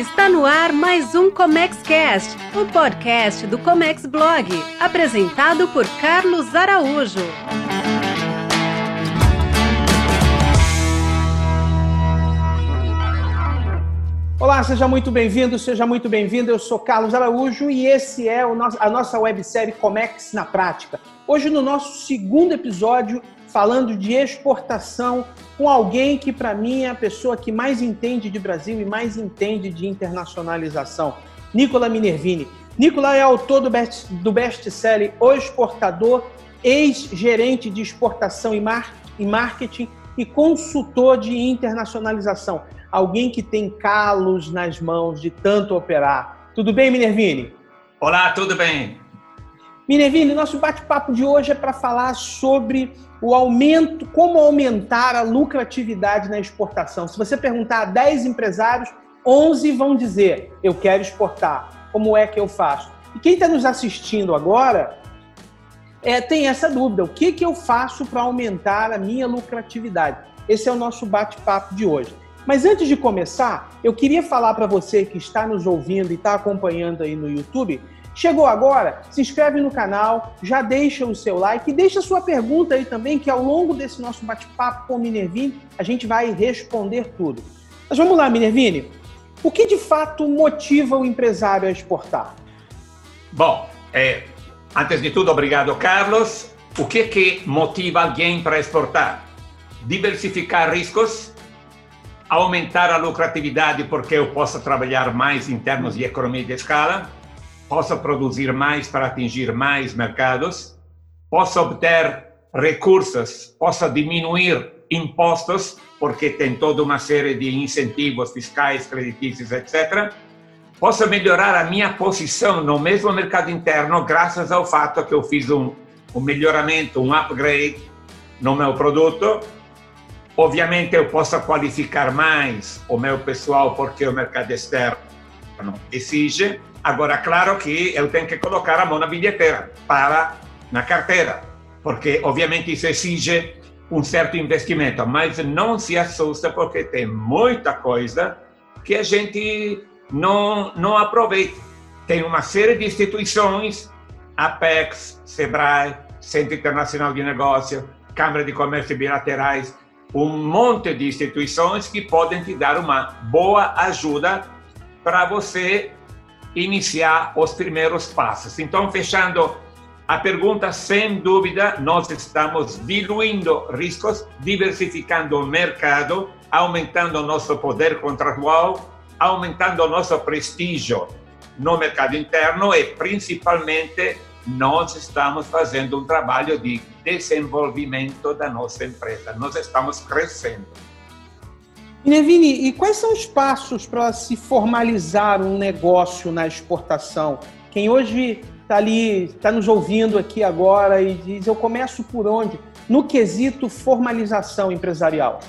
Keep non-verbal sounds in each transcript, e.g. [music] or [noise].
Está no ar mais um Comex Cast, o podcast do Comex Blog, apresentado por Carlos Araújo. Olá, seja muito bem-vindo, seja muito bem-vindo. Eu sou Carlos Araújo e esse é nosso, a nossa websérie Comex na Prática. Hoje, no nosso segundo episódio, falando de exportação com alguém que, para mim, é a pessoa que mais entende de Brasil e mais entende de internacionalização, Nicola Minervini. Nicola é autor do best, do best-seller O Exportador, ex-gerente de exportação e, mar, e marketing e consultor de internacionalização alguém que tem calos nas mãos de tanto operar. Tudo bem, Minervini? Olá, tudo bem. Minervini, nosso bate-papo de hoje é para falar sobre o aumento, como aumentar a lucratividade na exportação. Se você perguntar a 10 empresários, 11 vão dizer: Eu quero exportar. Como é que eu faço? E quem está nos assistindo agora é, tem essa dúvida: o que, que eu faço para aumentar a minha lucratividade? Esse é o nosso bate-papo de hoje. Mas antes de começar, eu queria falar para você que está nos ouvindo e está acompanhando aí no YouTube. Chegou agora? Se inscreve no canal, já deixa o seu like e deixa sua pergunta aí também, que ao longo desse nosso bate-papo com o Minervini, a gente vai responder tudo. Mas vamos lá, Minervini. O que de fato motiva o empresário a exportar? Bom, é, antes de tudo, obrigado, Carlos. O que, que motiva alguém para exportar? Diversificar riscos, aumentar a lucratividade porque eu posso trabalhar mais em termos de economia de escala, posso produzir mais para atingir mais mercados, posso obter recursos, posso diminuir impostos porque tem toda uma série de incentivos fiscais, creditícios, etc. Posso melhorar a minha posição no mesmo mercado interno graças ao fato que eu fiz um, um melhoramento, um upgrade no meu produto Obviamente eu posso qualificar mais o meu pessoal porque o mercado externo exige. Agora, claro que eu tenho que colocar a mão na bilheteira, para na carteira, porque obviamente isso exige um certo investimento, mas não se assusta porque tem muita coisa que a gente não, não aproveita. Tem uma série de instituições, Apex, Sebrae, Centro Internacional de Negócio, Câmara de Comércio Bilaterais, um monte de instituições que podem te dar uma boa ajuda para você iniciar os primeiros passos. Então, fechando a pergunta, sem dúvida, nós estamos diluindo riscos, diversificando o mercado, aumentando o nosso poder contratual, aumentando o nosso prestígio no mercado interno e, principalmente, nós estamos fazendo um trabalho de desenvolvimento da nossa empresa. Nós estamos crescendo. Nevini, e quais são os passos para se formalizar um negócio na exportação? Quem hoje está ali, está nos ouvindo aqui agora e diz: eu começo por onde? No quesito formalização empresarial.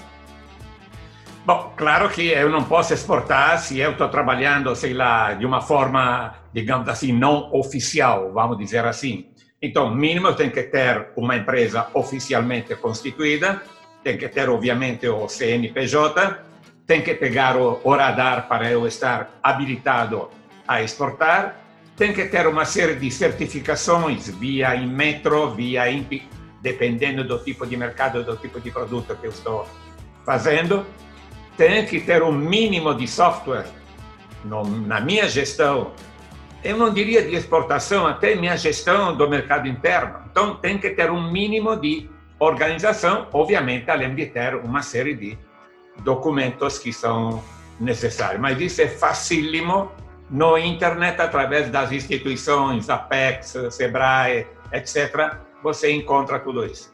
Bom, claro que eu não posso exportar se eu estou trabalhando, sei lá, de uma forma, digamos assim, não oficial, vamos dizer assim. Então, mínimo, eu tenho que ter uma empresa oficialmente constituída, tem que ter, obviamente, o CNPJ, tem que pegar o, o radar para eu estar habilitado a exportar, tem que ter uma série de certificações via Inmetro, via INPI, dependendo do tipo de mercado, do tipo de produto que eu estou fazendo tem que ter um mínimo de software no, na minha gestão. Eu não diria de exportação, até minha gestão do mercado interno. Então, tem que ter um mínimo de organização, obviamente, além de ter uma série de documentos que são necessários. Mas isso é facílimo no internet, através das instituições, Apex, Sebrae, etc. Você encontra tudo isso.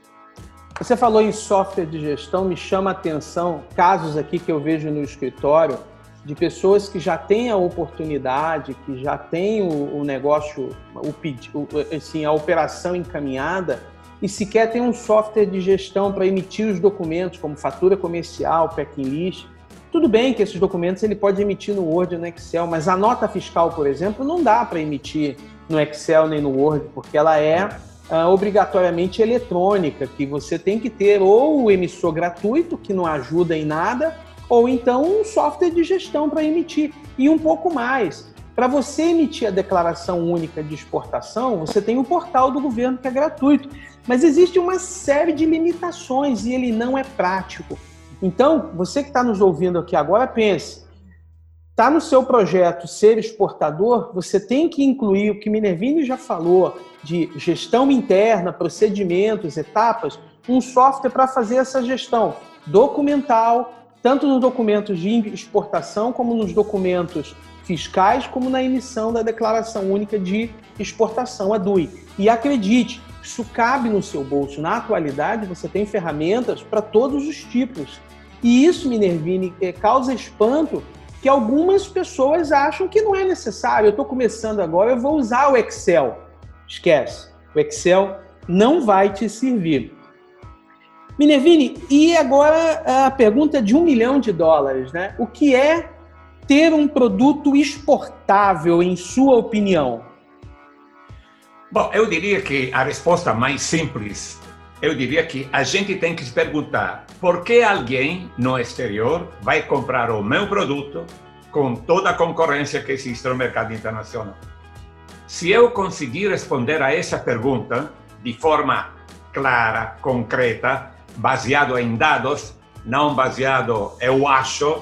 Você falou em software de gestão, me chama a atenção casos aqui que eu vejo no escritório de pessoas que já têm a oportunidade, que já têm o, o negócio, o, assim, a operação encaminhada e sequer tem um software de gestão para emitir os documentos, como fatura comercial, packing list. Tudo bem que esses documentos ele pode emitir no Word ou no Excel, mas a nota fiscal, por exemplo, não dá para emitir no Excel nem no Word, porque ela é uh, obrigatoriamente eletrônica, que você tem que ter ou o emissor gratuito, que não ajuda em nada, ou então um software de gestão para emitir e um pouco mais. Para você emitir a declaração única de exportação, você tem o portal do governo que é gratuito, mas existe uma série de limitações e ele não é prático. Então, você que está nos ouvindo aqui agora, pense: está no seu projeto ser exportador, você tem que incluir o que Minervini já falou de gestão interna, procedimentos, etapas, um software para fazer essa gestão documental, tanto nos documentos de exportação como nos documentos fiscais, como na emissão da declaração única de exportação, a DUI. E acredite, isso cabe no seu bolso. Na atualidade, você tem ferramentas para todos os tipos. E isso, Minervini, é, causa espanto que algumas pessoas acham que não é necessário. Eu estou começando agora, eu vou usar o Excel. Esquece. O Excel não vai te servir. Minervini, e agora a pergunta de um milhão de dólares, né? O que é ter um produto exportável, em sua opinião? Bom, eu diria que a resposta mais simples, eu diria que a gente tem que se perguntar por que alguém no exterior vai comprar o meu produto com toda a concorrência que existe no mercado internacional. Se eu conseguir responder a essa pergunta de forma clara, concreta, baseado em dados, não baseado eu acho,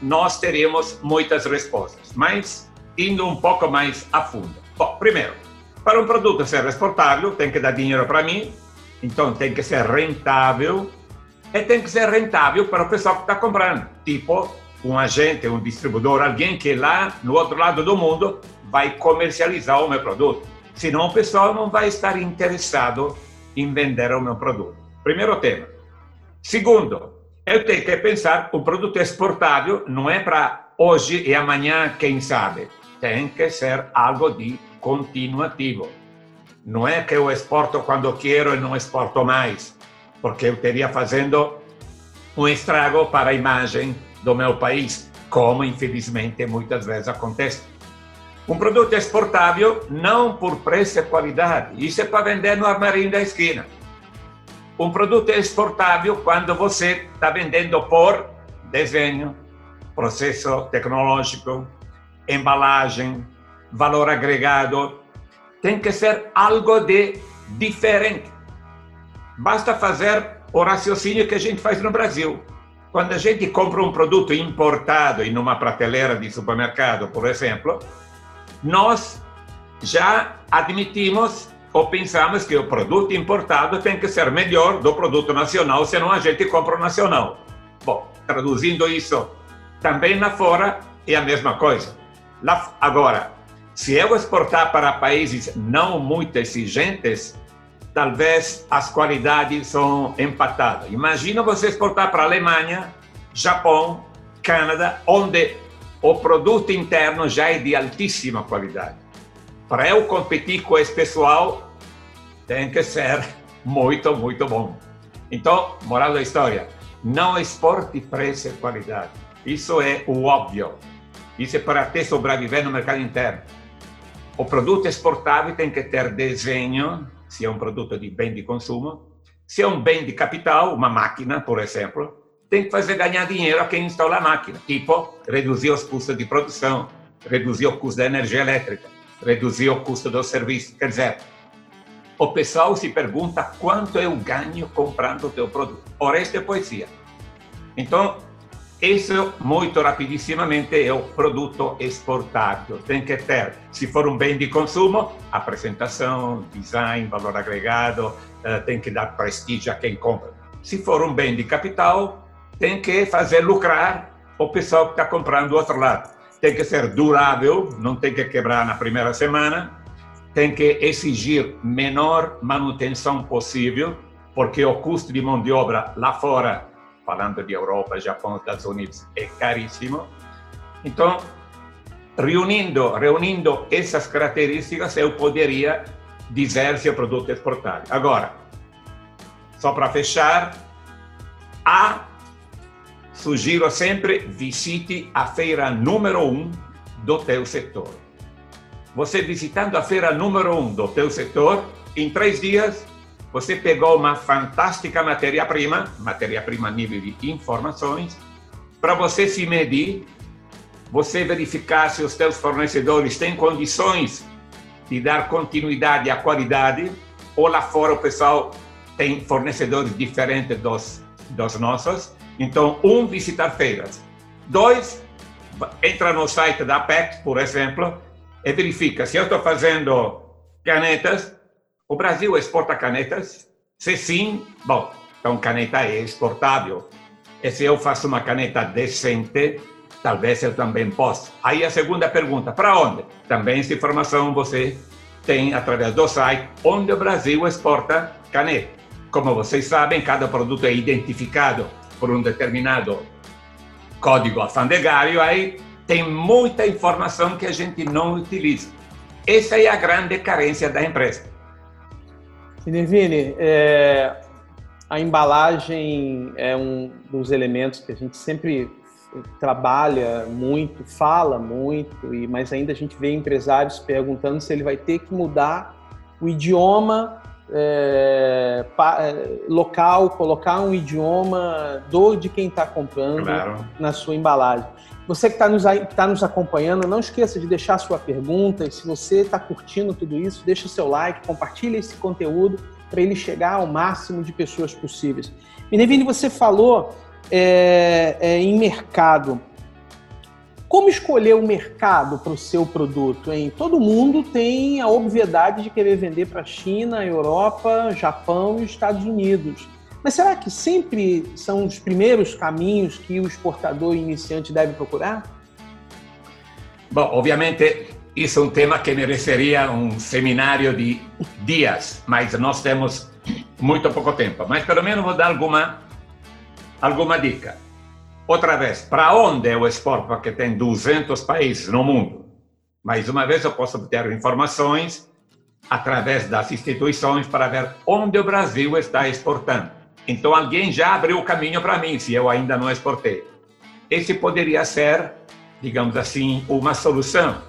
nós teríamos muitas respostas. Mas indo um pouco mais a fundo. Bom, primeiro, para um produto ser exportável, tem que dar dinheiro para mim, então tem que ser rentável e tem que ser rentável para o pessoal que está comprando. Tipo, um agente, um distribuidor, alguém que lá no outro lado do mundo vai comercializar o meu produto. Senão o pessoal não vai estar interessado em vender o meu produto. Primeiro tema. Segundo, eu tenho que pensar o produto exportável não é para hoje e amanhã, quem sabe. Tem que ser algo de continuativo. Não é que eu exporto quando quero e não exporto mais, porque eu estaria fazendo um estrago para a imagem do meu país, como infelizmente muitas vezes acontece. Um produto exportável não por preço e qualidade, isso é para vender no armarinho da esquina um produto exportável quando você está vendendo por desenho, processo tecnológico, embalagem, valor agregado. Tem que ser algo de diferente. Basta fazer o raciocínio que a gente faz no Brasil. Quando a gente compra um produto importado em uma prateleira de supermercado, por exemplo, nós já admitimos ou pensamos que o produto importado tem que ser melhor do produto nacional, senão a gente compra o nacional. Bom, traduzindo isso também lá fora é a mesma coisa. Lá, agora, se eu exportar para países não muito exigentes, talvez as qualidades são empatadas. Imagina você exportar para a Alemanha, Japão, Canadá, onde o produto interno já é de altíssima qualidade. Para eu competir com esse pessoal, tem que ser [laughs] muito, muito bom. Então, moral da história, não exporte preço e qualidade. Isso é o óbvio. Isso é para ter sobreviver no mercado interno. O produto exportável tem que ter desenho, se é um produto de bem de consumo. Se é um bem de capital, uma máquina, por exemplo, tem que fazer ganhar dinheiro a quem instala a máquina. Tipo, reduzir os custos de produção, reduzir o custo da energia elétrica, reduzir o custo do serviço. Quer dizer, o pessoal se pergunta quanto eu ganho comprando o teu produto. Ora, esta é poesia. Então, isso, muito rapidissimamente, é o produto exportável. Tem que ter, se for um bem de consumo, apresentação, design, valor agregado, eh, tem que dar prestígio a quem compra. Se for um bem de capital, tem que fazer lucrar o pessoal que está comprando do outro lado. Tem que ser durável, não tem que quebrar na primeira semana, tem que exigir menor manutenção possível, porque o custo de mão de obra lá fora, falando de Europa, Japão, Estados Unidos, é caríssimo. Então, reunindo, reunindo essas características, eu poderia dizer se o produto é exportável. Agora, só para fechar, a sugiro sempre visite a feira número um do teu setor você visitando a feira número um do teu setor, em três dias, você pegou uma fantástica matéria-prima, matéria-prima nível de informações, para você se medir, você verificar se os seus fornecedores têm condições de dar continuidade à qualidade, ou lá fora o pessoal tem fornecedores diferentes dos, dos nossos. Então, um, visitar feiras. Dois, entra no site da Apex, por exemplo, e verifica se eu estou fazendo canetas, o Brasil exporta canetas? Se sim, bom, então caneta é exportável. E se eu faço uma caneta decente, talvez eu também possa. Aí a segunda pergunta, para onde? Também essa informação você tem através do site onde o Brasil exporta caneta. Como vocês sabem, cada produto é identificado por um determinado código alfandegário, aí tem muita informação que a gente não utiliza. Essa é a grande carência da empresa. Nervini, é, a embalagem é um dos elementos que a gente sempre trabalha muito, fala muito, e mas ainda a gente vê empresários perguntando se ele vai ter que mudar o idioma é, pa, é, local, colocar um idioma do de quem está comprando claro. na sua embalagem. Você que está nos, tá nos acompanhando, não esqueça de deixar sua pergunta. E se você está curtindo tudo isso, deixa seu like, compartilhe esse conteúdo para ele chegar ao máximo de pessoas possíveis. Menevini, você falou é, é, em mercado. Como escolher o mercado para o seu produto? Hein? Todo mundo tem a obviedade de querer vender para a China, Europa, Japão e Estados Unidos. Mas será que sempre são os primeiros caminhos que o exportador iniciante deve procurar? Bom, obviamente isso é um tema que mereceria um seminário de dias, mas nós temos muito pouco tempo. Mas pelo menos vou dar alguma alguma dica. Outra vez, para onde eu exporto? Porque tem 200 países no mundo. Mais uma vez, eu posso obter informações através das instituições para ver onde o Brasil está exportando. Então, alguém já abriu o caminho para mim, se eu ainda não exportei. Esse poderia ser, digamos assim, uma solução.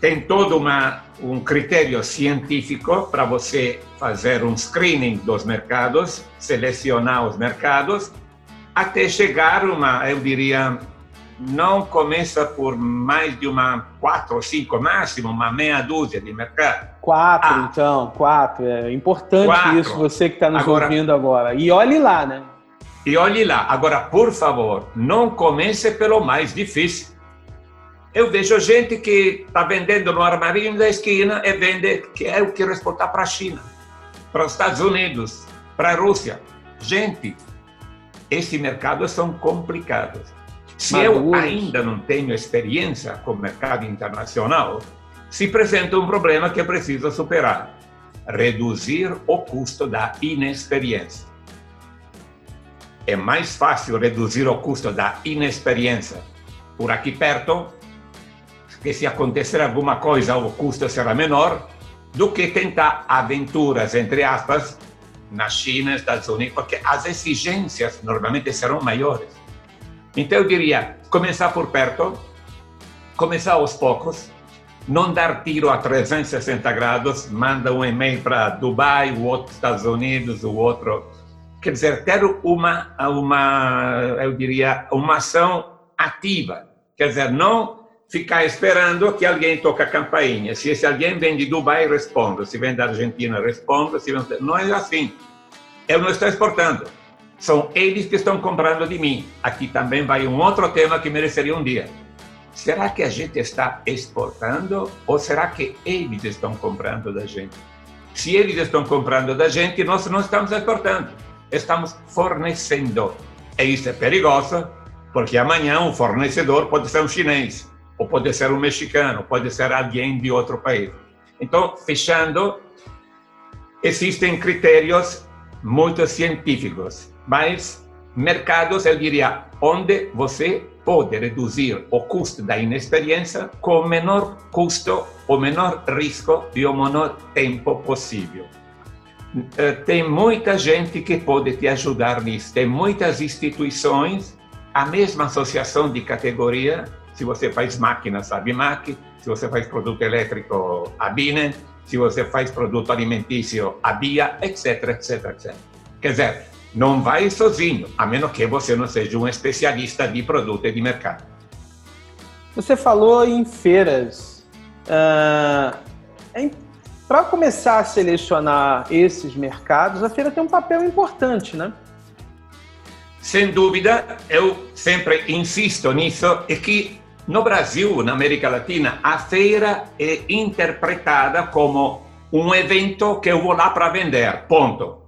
Tem todo uma, um critério científico para você fazer um screening dos mercados, selecionar os mercados até chegar uma, eu diria, não começa por mais de uma quatro ou cinco máximo, uma meia dúzia de mercado. Quatro, ah, então, quatro. É importante quatro. isso, você que está nos agora, ouvindo agora. E olhe lá, né? E olhe lá. Agora, por favor, não comece pelo mais difícil. Eu vejo gente que está vendendo no armarinho da esquina e vende que eu quero exportar para a China, para os Estados Unidos, para a Rússia. Gente, esse mercado são complicados. Se eu ainda não tenho experiência com o mercado internacional, se apresenta um problema que preciso superar: reduzir o custo da inexperiência. É mais fácil reduzir o custo da inexperiência por aqui perto, que se acontecer alguma coisa o custo será menor, do que tentar aventuras, entre aspas, na China, Estados Unidos, porque as exigências normalmente serão maiores. Então eu diria, começar por perto, começar aos poucos, não dar tiro a 360 grados, manda um e-mail para Dubai, o outro Estados Unidos, o outro, quer dizer, ter uma uma, eu diria, uma ação ativa, quer dizer, não ficar esperando que alguém toque a campainha. Se esse alguém vem de Dubai, responda. Se vem da Argentina, responda. Se vem... Não é assim. Eu não estou exportando. São eles que estão comprando de mim. Aqui também vai um outro tema que mereceria um dia. Será que a gente está exportando ou será que eles estão comprando da gente? Se eles estão comprando da gente, nós não estamos exportando, estamos fornecendo. E isso é perigoso, porque amanhã o fornecedor pode ser um chinês, ou pode ser um mexicano, pode ser alguém de outro país. Então, fechando, existem critérios muito científicos, mas mercados, eu diria, onde você pode reduzir o custo da inexperiência com o menor custo, o menor risco e o menor tempo possível. Eh, tem muita gente que pode te ajudar nisso, tem muitas instituições, a mesma associação de categoria se você faz máquina, sabe MAC. Se você faz produto elétrico, a Se você faz produto alimentício, a BIA, etc, etc, etc. Quer dizer, não vai sozinho, a menos que você não seja um especialista de produto e de mercado. Você falou em feiras. Uh, Para começar a selecionar esses mercados, a feira tem um papel importante, né? Sem dúvida, eu sempre insisto nisso, é que no Brasil, na América Latina, a feira é interpretada como um evento que eu vou lá para vender, ponto.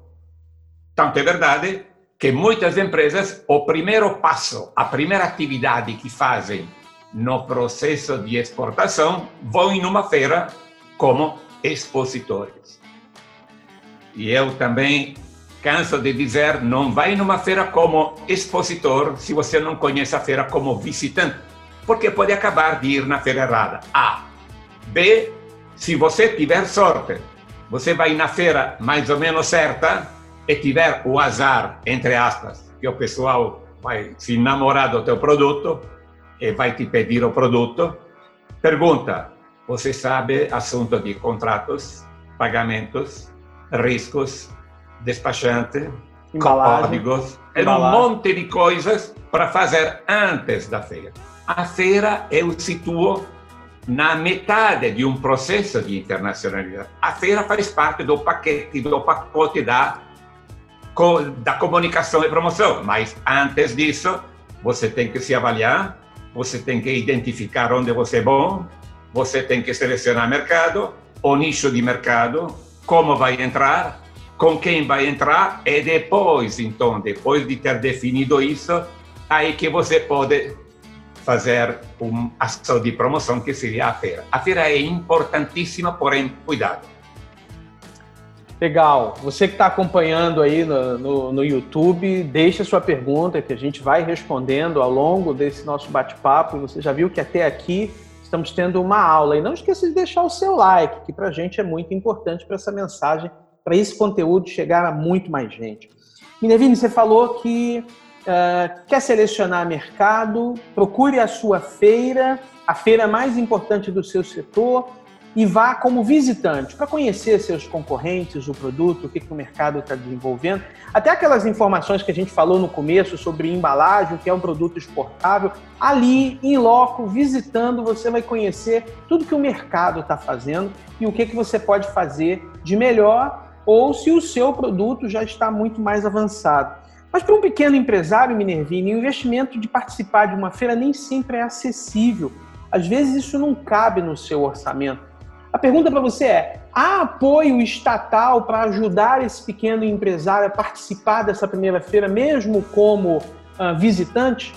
Tanto é verdade que muitas empresas, o primeiro passo, a primeira atividade que fazem no processo de exportação, vão em uma feira como expositores. E eu também canso de dizer, não vai numa feira como expositor se você não conhece a feira como visitante, porque pode acabar de ir na feira errada. A. B. Se você tiver sorte, você vai na feira mais ou menos certa e tiver o azar, entre aspas, que o pessoal vai se namorar do teu produto e vai te pedir o produto, pergunta, você sabe assunto de contratos, pagamentos, riscos, despachante, códigos, é um monte de coisas para fazer antes da feira. A feira eu situo na metade de um processo de internacionalidade. A feira faz parte do paquete, do pacote da, da comunicação e promoção, mas antes disso, você tem que se avaliar, você tem que identificar onde você é bom, você tem que selecionar mercado, o nicho de mercado, como vai entrar, com quem vai entrar e depois, então, depois de ter definido isso, aí que você pode fazer uma ação de promoção que seria a feira. A feira é importantíssima, porém, cuidado. Legal. Você que está acompanhando aí no, no, no, YouTube, deixa sua pergunta que a gente vai respondendo ao longo desse nosso bate-papo. Você já viu que até aqui estamos tendo uma aula. E não esqueça de deixar o seu like, que para a gente é muito importante para essa mensagem para esse conteúdo chegar a muito mais gente. Minervini, você falou que uh, quer selecionar mercado, procure a sua feira, a feira mais importante do seu setor, e vá como visitante para conhecer seus concorrentes, o produto, o que, que o mercado está desenvolvendo. Até aquelas informações que a gente falou no começo sobre embalagem, que é um produto exportável, ali, em loco, visitando, você vai conhecer tudo que o mercado está fazendo e o que, que você pode fazer de melhor ou se o seu produto já está muito mais avançado. Mas para um pequeno empresário, Minervini, o investimento de participar de uma feira nem sempre é acessível. Às vezes isso não cabe no seu orçamento. A pergunta para você é: há apoio estatal para ajudar esse pequeno empresário a participar dessa primeira feira, mesmo como uh, visitante?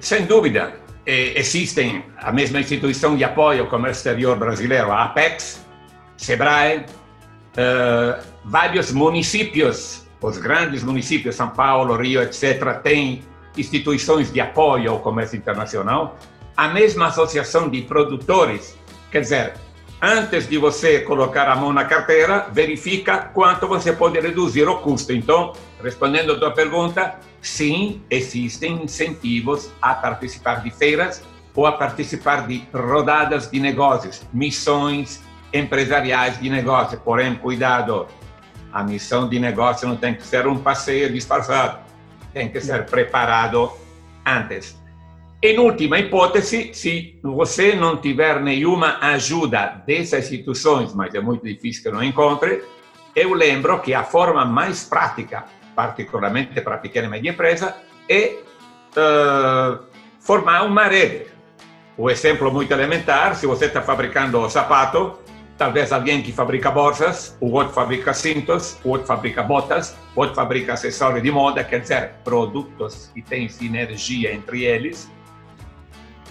Sem dúvida. Existem a mesma instituição de apoio ao comércio exterior brasileiro, a Apex, Sebrae, uh, vários municípios, os grandes municípios, São Paulo, Rio, etc., têm instituições de apoio ao comércio internacional. A mesma associação de produtores, quer dizer, antes de você colocar a mão na carteira, verifica quanto você pode reduzir o custo. Então, respondendo a tua pergunta, sim, existem incentivos a participar de feiras ou a participar de rodadas de negócios, missões, empresariais de negócio. Porém, cuidado, a missão de negócio não tem que ser um passeio disfarçado, tem que ser preparado antes. Em última hipótese, se você não tiver nenhuma ajuda dessas instituições, mas é muito difícil que não encontre, eu lembro que a forma mais prática, particularmente para pequena e média empresa, é uh, formar uma rede. O exemplo muito elementar, se você está fabricando sapato, talvez alguém que fabrica bolsas, o outro fabrica cintos, o outro fabrica botas, o outro fabrica acessórios de moda, quer dizer, produtos que têm sinergia entre eles.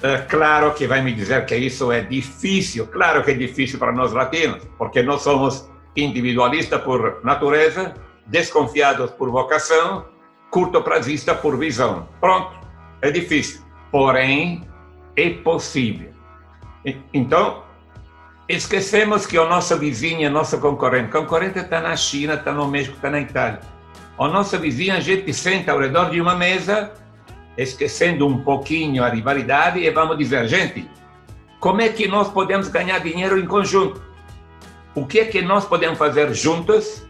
É claro que vai me dizer que isso é difícil, claro que é difícil para nós latinos, porque nós somos individualistas por natureza, desconfiados por vocação, curto prazista por visão. Pronto, é difícil, porém é possível. Então, Esquecemos que o nosso vizinho é nosso concorrente. Concorrente está na China, está no México, está na Itália. O nosso vizinho, a gente senta ao redor de uma mesa, esquecendo um pouquinho a rivalidade, e vamos dizer, gente, como é que nós podemos ganhar dinheiro em conjunto? O que é que nós podemos fazer juntos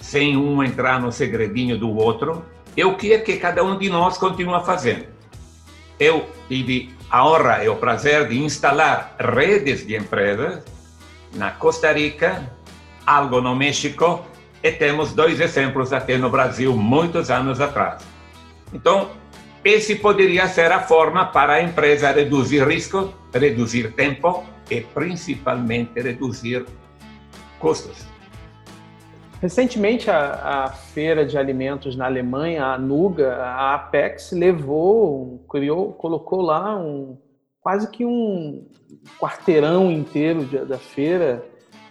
sem um entrar no segredinho do outro, é o que é que cada um de nós continua fazendo. Eu tive a honra e o prazer de instalar redes de empresas na Costa Rica, algo no México e temos dois exemplos até no Brasil muitos anos atrás. Então, esse poderia ser a forma para a empresa reduzir risco, reduzir tempo e principalmente reduzir custos. Recentemente, a, a, feira de alimentos na Alemanha, a Nuga, a Apex, levou, criou, colocou lá um, quase que um quarteirão inteiro de, da feira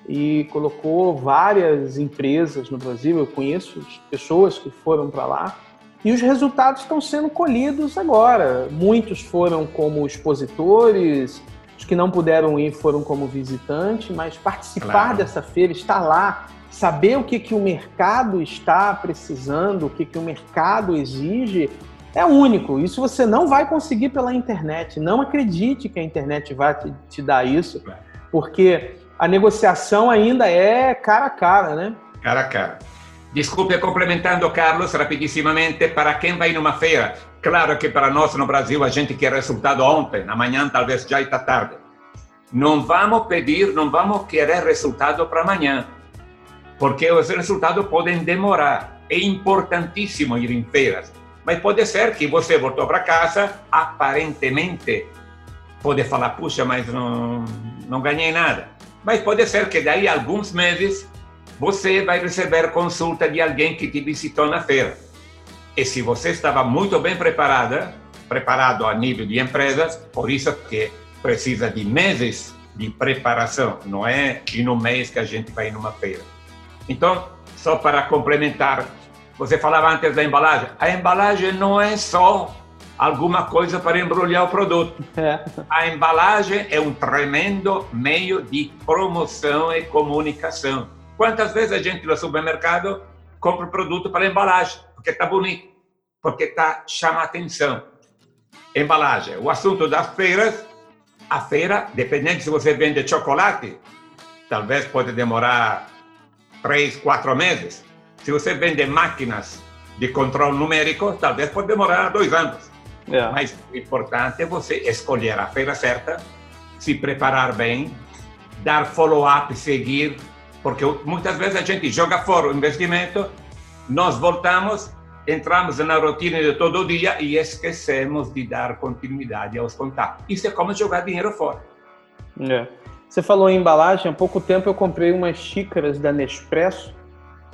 e colocou várias empresas no Brasil. Eu conheço pessoas que foram para lá e os resultados estão sendo colhidos agora. Muitos foram como expositores, os que não puderam ir foram como visitantes, mas participar claro. dessa feira, estar lá, saber o que, que o mercado está precisando, o que, que o mercado exige, é único. Isso você não vai conseguir pela internet. Não acredite que a internet vai te, te dar isso, porque a negociação ainda é cara a cara, né? Cara a cara. Desculpe, complementando, Carlos, rapidissimamente, para quem vai numa feira, claro que para nós no Brasil a gente quer resultado ontem, amanhã talvez já está tarde. Não vamos pedir, não vamos querer resultado para amanhã porque os resultados podem demorar. É importantíssimo ir em feiras, mas pode ser que você voltou para casa, aparentemente, pode falar, puxa, mas não, não ganhei nada. Mas pode ser que daí alguns meses você vai receber consulta de alguém que te visitou na feira. E se você estava muito bem preparada, preparado a nível de empresas, por isso que precisa de meses de preparação, não é em um mês que a gente vai numa feira. Então, só para complementar, você falava antes da embalagem. A embalagem não é só alguma coisa para embrulhar o produto. É. A embalagem é um tremendo meio de promoção e comunicação. Quantas vezes a gente no supermercado compra o produto para embalagem, porque está bonito, porque tá, chama atenção. Embalagem. O assunto das feiras, a feira, dependendo se você vende chocolate, talvez pode demorar três, quatro meses. Se você vende máquinas de controle numérico, talvez pode demorar dois anos. É. Mas o importante é você escolher a feira certa, se preparar bem, dar follow-up, seguir, porque muitas vezes a gente joga fora o investimento, nós voltamos, entramos na rotina de todo dia e esquecemos de dar continuidade aos contatos. Isso é como jogar dinheiro fora. É. Você falou em embalagem, há pouco tempo eu comprei umas xícaras da Nespresso,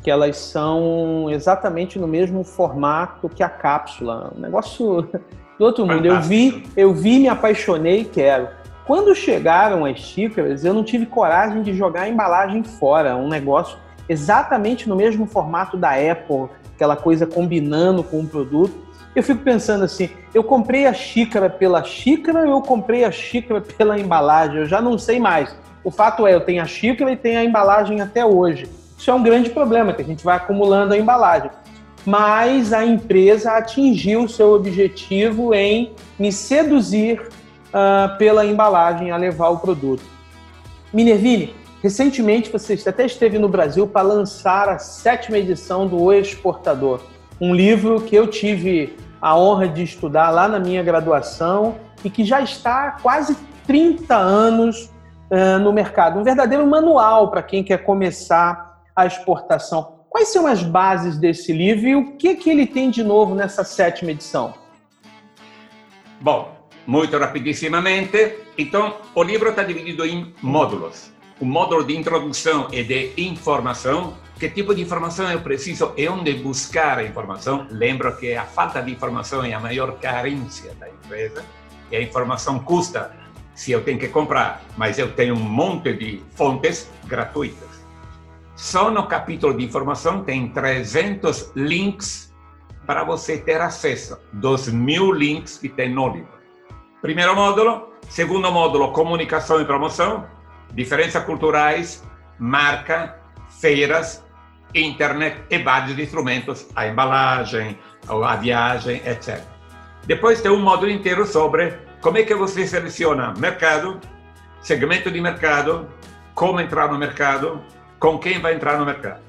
que elas são exatamente no mesmo formato que a cápsula. Um negócio do outro mundo. Eu vi, eu vi, me apaixonei e quero. Quando chegaram as xícaras, eu não tive coragem de jogar a embalagem fora. Um negócio exatamente no mesmo formato da Apple, aquela coisa combinando com o produto eu fico pensando assim, eu comprei a xícara pela xícara ou eu comprei a xícara [laughs] pela embalagem? Eu já não sei mais. O fato é, eu tenho a xícara e tenho a embalagem até hoje. Isso é um grande problema, que a gente vai acumulando a embalagem. Mas a empresa atingiu seu objetivo em me seduzir uh, pela embalagem a levar o produto. Minervini, recentemente você até esteve no Brasil para lançar a sétima edição do O Exportador, um livro que eu tive a honra de estudar lá na minha graduação e que já está há quase 30 anos uh, no mercado. Um verdadeiro manual para quem quer começar a exportação. Quais são as bases desse livro e o que, que ele tem de novo nessa sétima edição? Bom, muito rapidissimamente. Então, o livro está dividido em módulos. O módulo de introdução e de informação, que tipo de informação eu preciso e onde buscar a informação. Lembro que a falta de informação é a maior carência da empresa e a informação custa se eu tenho que comprar, mas eu tenho um monte de fontes gratuitas. Só no capítulo de informação tem 300 links para você ter acesso dos mil links que tem no livro. Primeiro módulo. Segundo módulo, comunicação e promoção, diferenças culturais, marca, feiras, internet e vários instrumentos, a embalagem, a viagem, etc. Depois tem um módulo inteiro sobre como é que você seleciona mercado, segmento de mercado, como entrar no mercado, com quem vai entrar no mercado.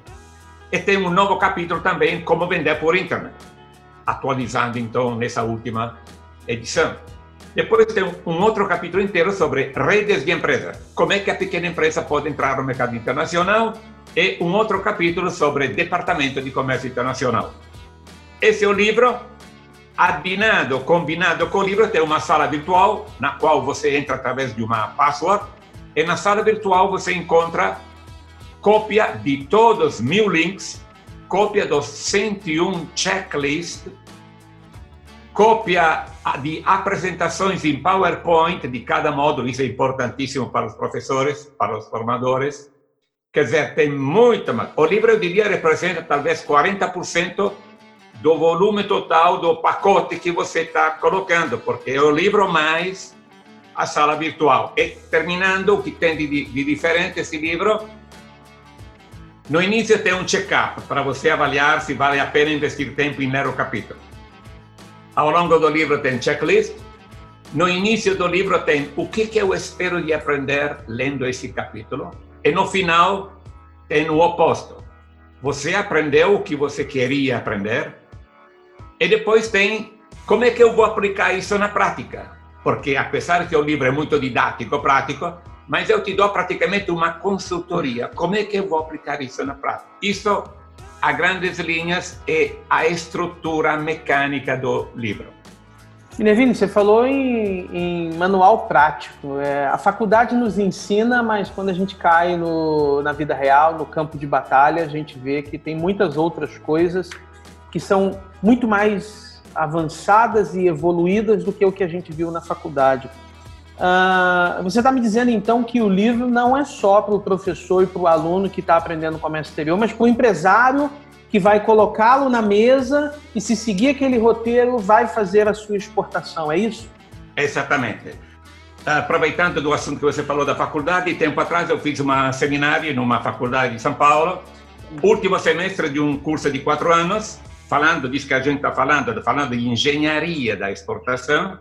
E tem um novo capítulo também, como vender por internet, atualizando então nessa última edição. Depois tem um outro capítulo inteiro sobre redes de empresa, como é que a pequena empresa pode entrar no mercado internacional, e um outro capítulo sobre departamento de comércio internacional. Esse é o livro, abbinado, combinado com o livro, tem uma sala virtual, na qual você entra através de uma password, e na sala virtual você encontra cópia de todos mil links, cópia dos 101 checklists, cópia de apresentações em PowerPoint de cada módulo, isso é importantíssimo para os professores, para os formadores. Quer dizer, tem muito mais. O livro, eu diria, representa talvez 40% do volume total do pacote que você está colocando, porque é o livro mais a sala virtual. E terminando, o que tem de, de diferente esse livro? No início tem um check-up para você avaliar se vale a pena investir tempo em ler o capítulo. Ao longo do livro tem checklist. No início do livro tem o que, que eu espero de aprender lendo esse capítulo. E no final tem o oposto. Você aprendeu o que você queria aprender? E depois tem como é que eu vou aplicar isso na prática? Porque apesar que o livro é muito didático, prático, mas eu te dou praticamente uma consultoria. Como é que eu vou aplicar isso na prática? Isso, a grandes linhas, é a estrutura mecânica do livro. Neville, você falou em, em manual prático. É, a faculdade nos ensina, mas quando a gente cai no, na vida real, no campo de batalha, a gente vê que tem muitas outras coisas que são muito mais avançadas e evoluídas do que o que a gente viu na faculdade. Uh, você está me dizendo então que o livro não é só para o professor e para o aluno que está aprendendo comércio exterior, mas para o empresário que vai colocá-lo na mesa e, se seguir aquele roteiro, vai fazer a sua exportação, é isso? Exatamente. Aproveitando do assunto que você falou da faculdade, tempo atrás eu fiz um seminário numa faculdade em São Paulo, último semestre de um curso de quatro anos, falando disso que a gente está falando, falando de engenharia da exportação,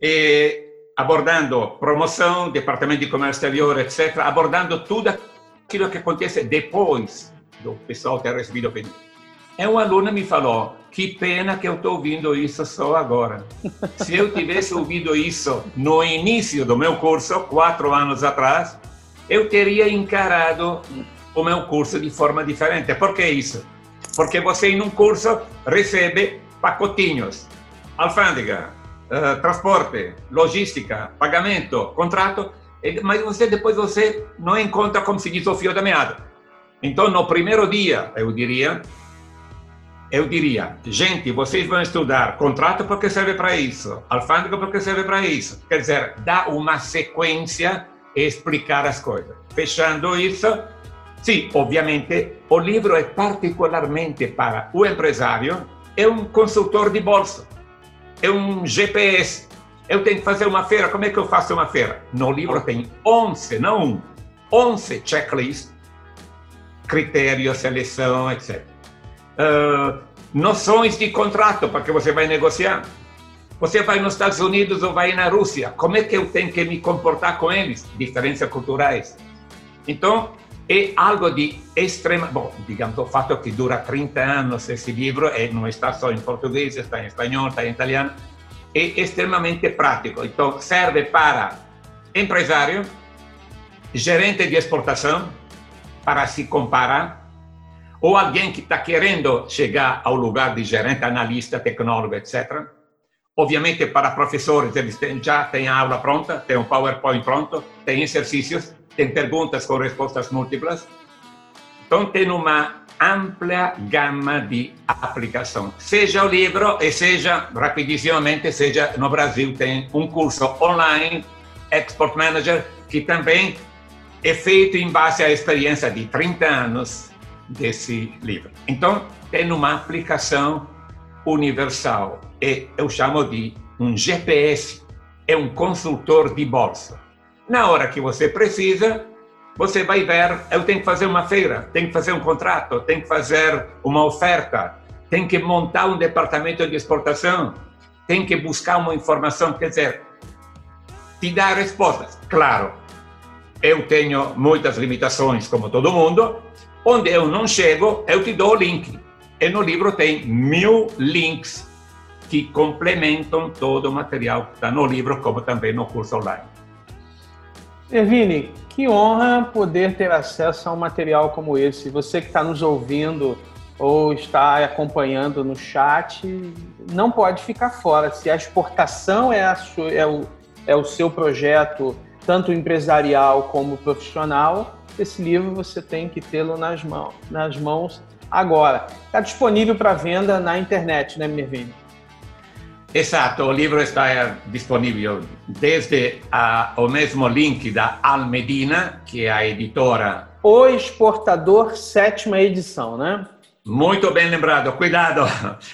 e abordando promoção, departamento de comércio exterior, etc., abordando tudo aquilo que acontece depois do pessoal ter recebido o pedido. E um aluno me falou: que pena que eu estou ouvindo isso só agora. [laughs] Se eu tivesse ouvido isso no início do meu curso, quatro anos atrás, eu teria encarado o meu curso de forma diferente. Por que isso? Porque você, em um curso, recebe pacotinhos, alfândega, uh, transporte, logística, pagamento, contrato, mas você depois você não encontra, como se diz, o fio da meada. Então, no primeiro dia, eu diria, eu diria, gente, vocês vão estudar contrato porque serve para isso, alfândega porque serve para isso. Quer dizer, dá uma sequência e explicar as coisas. Fechando isso, sim, obviamente, o livro é particularmente para o empresário, é um consultor de bolsa é um GPS. Eu tenho que fazer uma feira, como é que eu faço uma feira? No livro tem 11, não um, 11 checklists, critérios, seleção, etc. Uh, noções de contrato, porque você vai negociar. Você vai nos Estados Unidos ou vai na Rússia, como é que eu tenho que me comportar com eles? Diferenças culturais. Então, é algo de extrema. Bom, digamos, o fato que dura 30 anos esse livro, e não está só em português, está em espanhol, está em italiano, é extremamente prático. Então, serve para empresário, gerente de exportação, para se comparar, ou alguém que está querendo chegar ao lugar de gerente, analista, tecnólogo, etc. Obviamente, para professores, eles já têm a aula pronta, tem um PowerPoint pronto, tem exercícios tem perguntas com respostas múltiplas. Então, tem uma ampla gama de aplicação. Seja o livro e seja, rapidissimamente, seja no Brasil, tem um curso online, Export Manager, que também é feito em base à experiência de 30 anos desse livro. Então, tem uma aplicação universal e eu chamo de um GPS, é um consultor de bolsa. Na hora que você precisa, você vai ver, eu tenho que fazer uma feira, tenho que fazer um contrato, tenho que fazer uma oferta, tenho que montar um departamento de exportação, tenho que buscar uma informação, quer dizer, te dá respostas. Claro, eu tenho muitas limitações, como todo mundo, Onde eu não chego, eu te dou o link. E no livro tem mil links que complementam todo o material que está no livro, como também no curso online. Ervine, que honra poder ter acesso a um material como esse. Você que está nos ouvindo ou está acompanhando no chat, não pode ficar fora. Se a exportação é, a sua, é, o, é o seu projeto, tanto empresarial como profissional, esse livro você tem que tê-lo nas mãos, nas mãos agora. Está disponível para venda na internet, né, Mervine? Exato, o livro está disponível desde a, o mesmo link da Almedina, que é a editora. O Exportador, sétima edição, né? Muito bem lembrado, cuidado.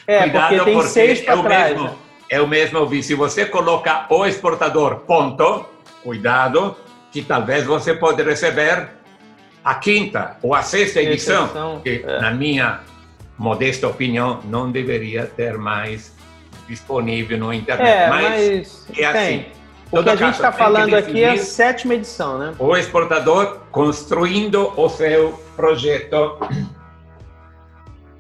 É, cuidado porque tem porque seis para é trás. Mesmo, né? É o mesmo vi. Se você coloca o exportador, ponto, cuidado, que talvez você pode receber a quinta ou a sexta edição, edição que, é. na minha modesta opinião, não deveria ter mais disponível no internet. É, mas, mas é assim. O que a gente está falando aqui é a sétima edição, né? O exportador construindo o seu projeto,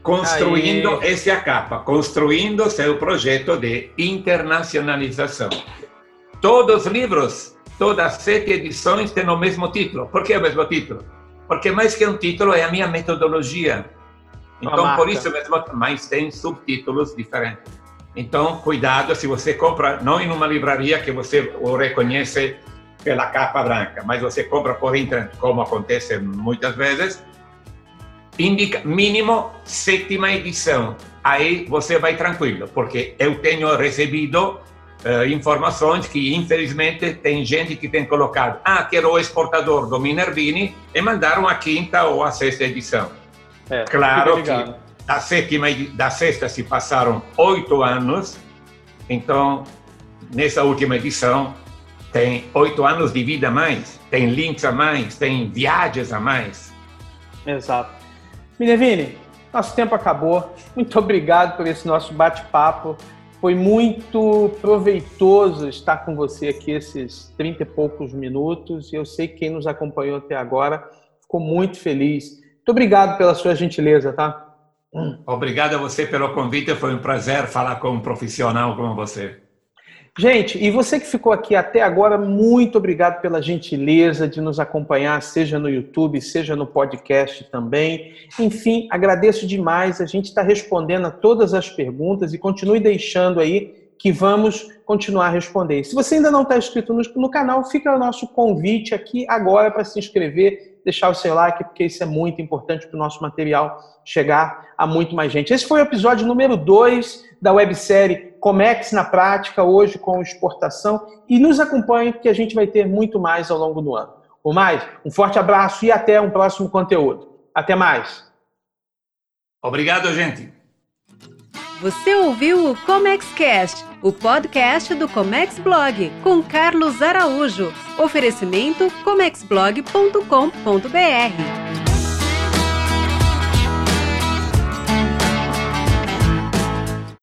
construindo, Aí. essa é a capa, construindo o seu projeto de internacionalização. Todos os livros, todas as sete edições têm o mesmo título. Por que o mesmo título? Porque mais que um título é a minha metodologia. Então, por isso mesmo, mas tem subtítulos diferentes. Então, cuidado se você compra, não em uma livraria que você o reconhece pela capa branca, mas você compra por internet, como acontece muitas vezes, indica mínimo sétima edição. Aí você vai tranquilo, porque eu tenho recebido uh, informações que, infelizmente, tem gente que tem colocado, ah, quero o exportador do Minervini, e mandaram a quinta ou a sexta edição. É, claro que da sétima da sexta se passaram oito anos, então nessa última edição tem oito anos de vida a mais, tem links a mais, tem viagens a mais. Exato. Minervini, nosso tempo acabou. Muito obrigado por esse nosso bate-papo. Foi muito proveitoso estar com você aqui esses trinta e poucos minutos. E eu sei que quem nos acompanhou até agora ficou muito feliz. Muito obrigado pela sua gentileza, tá? Obrigado a você pelo convite, foi um prazer falar com um profissional como você. Gente, e você que ficou aqui até agora, muito obrigado pela gentileza de nos acompanhar, seja no YouTube, seja no podcast também. Enfim, agradeço demais. A gente está respondendo a todas as perguntas e continue deixando aí que vamos continuar a responder. Se você ainda não está inscrito no, no canal, fica o nosso convite aqui agora para se inscrever deixar o seu like, porque isso é muito importante para o nosso material chegar a muito mais gente. Esse foi o episódio número 2 da websérie Comex na Prática, hoje com exportação. E nos acompanhe, que a gente vai ter muito mais ao longo do ano. Por mais, um forte abraço e até um próximo conteúdo. Até mais. Obrigado, gente. Você ouviu o ComexCast, o podcast do Comex Blog, com Carlos Araújo. Oferecimento comexblog.com.br.